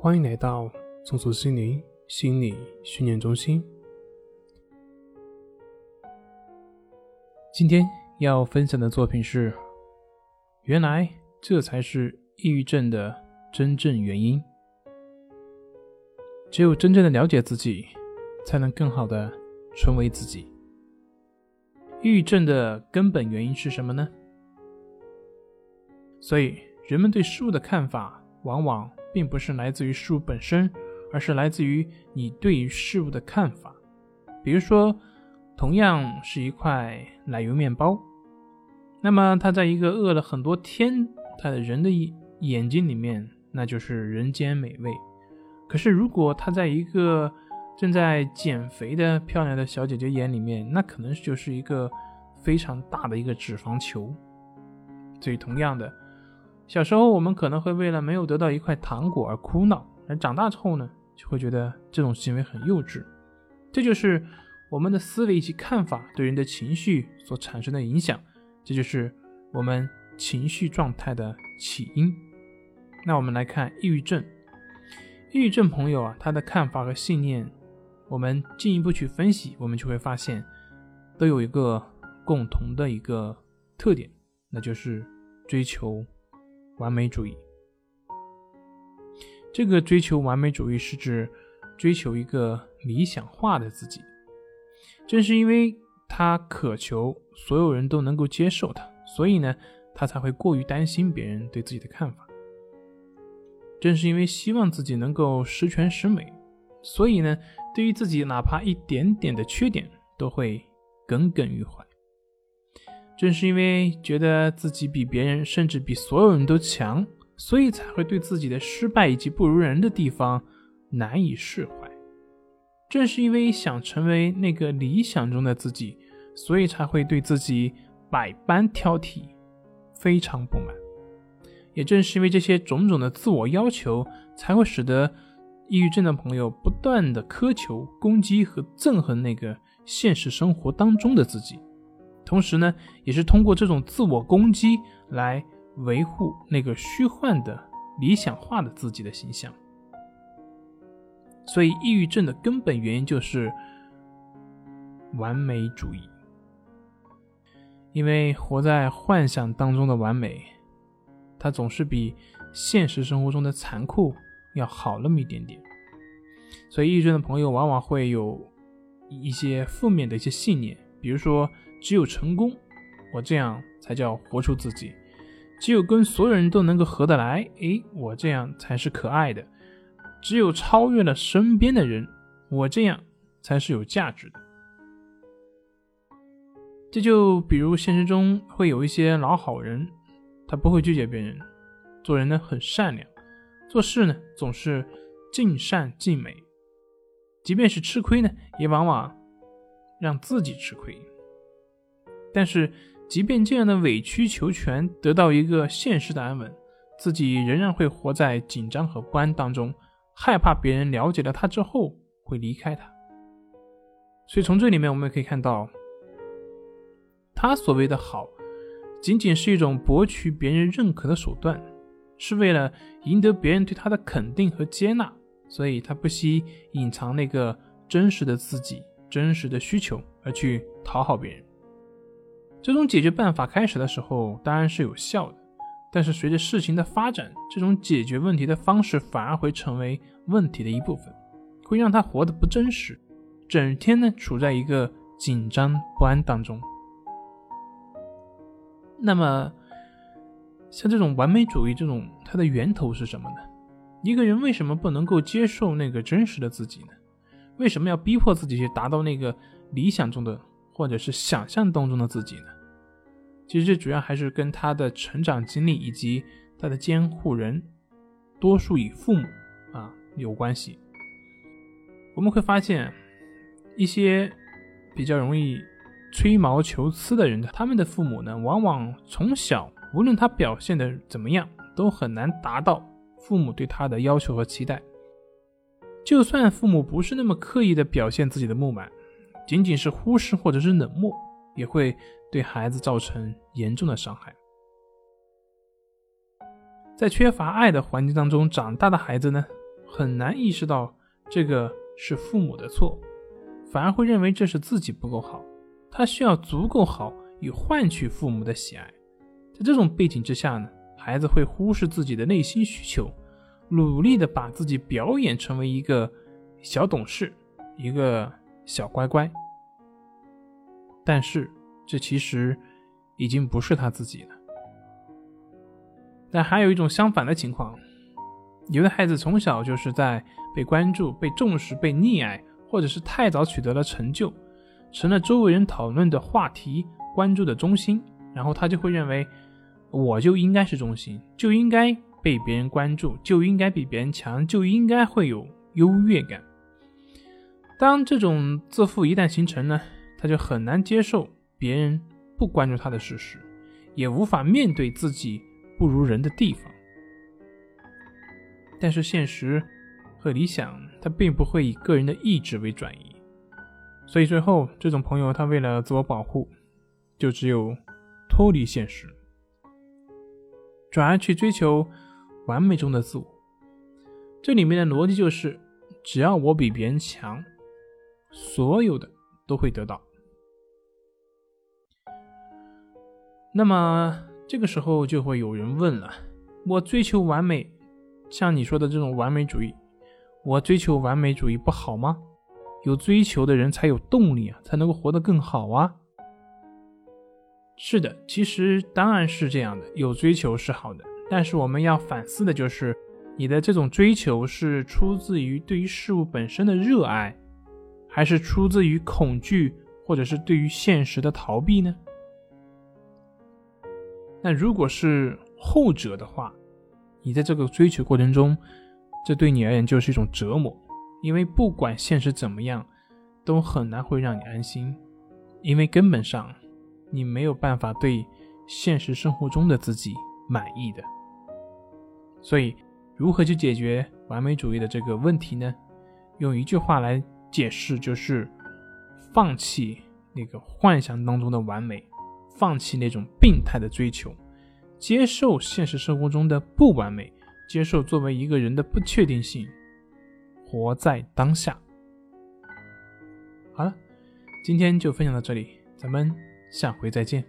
欢迎来到松鼠心灵心理训练中心。今天要分享的作品是：原来这才是抑郁症的真正原因。只有真正的了解自己，才能更好的成为自己。抑郁症的根本原因是什么呢？所以，人们对事物的看法，往往并不是来自于事物本身，而是来自于你对于事物的看法。比如说，同样是一块奶油面包，那么它在一个饿了很多天他的人的眼睛里面，那就是人间美味。可是，如果它在一个正在减肥的漂亮的小姐姐眼里面，那可能就是一个非常大的一个脂肪球。所以，同样的。小时候，我们可能会为了没有得到一块糖果而哭闹，而长大之后呢，就会觉得这种行为很幼稚。这就是我们的思维以及看法对人的情绪所产生的影响，这就是我们情绪状态的起因。那我们来看抑郁症，抑郁症朋友啊，他的看法和信念，我们进一步去分析，我们就会发现，都有一个共同的一个特点，那就是追求。完美主义，这个追求完美主义是指追求一个理想化的自己。正是因为他渴求所有人都能够接受他，所以呢，他才会过于担心别人对自己的看法。正是因为希望自己能够十全十美，所以呢，对于自己哪怕一点点的缺点都会耿耿于怀。正是因为觉得自己比别人，甚至比所有人都强，所以才会对自己的失败以及不如人的地方难以释怀。正是因为想成为那个理想中的自己，所以才会对自己百般挑剔，非常不满。也正是因为这些种种的自我要求，才会使得抑郁症的朋友不断的苛求、攻击和憎恨那个现实生活当中的自己。同时呢，也是通过这种自我攻击来维护那个虚幻的理想化的自己的形象。所以，抑郁症的根本原因就是完美主义，因为活在幻想当中的完美，它总是比现实生活中的残酷要好那么一点点。所以，抑郁症的朋友往往会有一些负面的一些信念，比如说。只有成功，我这样才叫活出自己；只有跟所有人都能够合得来，诶，我这样才是可爱的；只有超越了身边的人，我这样才是有价值的。这就比如现实中会有一些老好人，他不会拒绝别人，做人呢很善良，做事呢总是尽善尽美，即便是吃亏呢，也往往让自己吃亏。但是，即便这样的委曲求全得到一个现实的安稳，自己仍然会活在紧张和不安当中，害怕别人了解了他之后会离开他。所以从这里面我们也可以看到，他所谓的好，仅仅是一种博取别人认可的手段，是为了赢得别人对他的肯定和接纳，所以他不惜隐藏那个真实的自己、真实的需求，而去讨好别人。这种解决办法开始的时候当然是有效的，但是随着事情的发展，这种解决问题的方式反而会成为问题的一部分，会让他活得不真实，整天呢处在一个紧张不安当中。那么，像这种完美主义，这种它的源头是什么呢？一个人为什么不能够接受那个真实的自己呢？为什么要逼迫自己去达到那个理想中的？或者是想象当中的自己呢？其实这主要还是跟他的成长经历以及他的监护人，多数以父母啊有关系。我们会发现，一些比较容易吹毛求疵的人，他们的父母呢，往往从小无论他表现的怎么样，都很难达到父母对他的要求和期待。就算父母不是那么刻意的表现自己的不满。仅仅是忽视或者是冷漠，也会对孩子造成严重的伤害。在缺乏爱的环境当中长大的孩子呢，很难意识到这个是父母的错，反而会认为这是自己不够好，他需要足够好以换取父母的喜爱。在这种背景之下呢，孩子会忽视自己的内心需求，努力的把自己表演成为一个小懂事，一个小乖乖。但是这其实已经不是他自己了。但还有一种相反的情况，有的孩子从小就是在被关注、被重视、被溺爱，或者是太早取得了成就，成了周围人讨论的话题、关注的中心，然后他就会认为，我就应该是中心，就应该被别人关注，就应该比别人强，就应该会有优越感。当这种自负一旦形成呢，他就很难接受别人不关注他的事实，也无法面对自己。不如人的地方，但是现实和理想，它并不会以个人的意志为转移，所以最后这种朋友，他为了自我保护，就只有脱离现实，转而去追求完美中的自我。这里面的逻辑就是，只要我比别人强，所有的都会得到。那么。这个时候就会有人问了：我追求完美，像你说的这种完美主义，我追求完美主义不好吗？有追求的人才有动力啊，才能够活得更好啊。是的，其实当然是这样的，有追求是好的，但是我们要反思的就是，你的这种追求是出自于对于事物本身的热爱，还是出自于恐惧，或者是对于现实的逃避呢？那如果是后者的话，你在这个追求过程中，这对你而言就是一种折磨，因为不管现实怎么样，都很难会让你安心，因为根本上你没有办法对现实生活中的自己满意的。所以，如何去解决完美主义的这个问题呢？用一句话来解释，就是放弃那个幻想当中的完美。放弃那种病态的追求，接受现实生活中的不完美，接受作为一个人的不确定性，活在当下。好了，今天就分享到这里，咱们下回再见。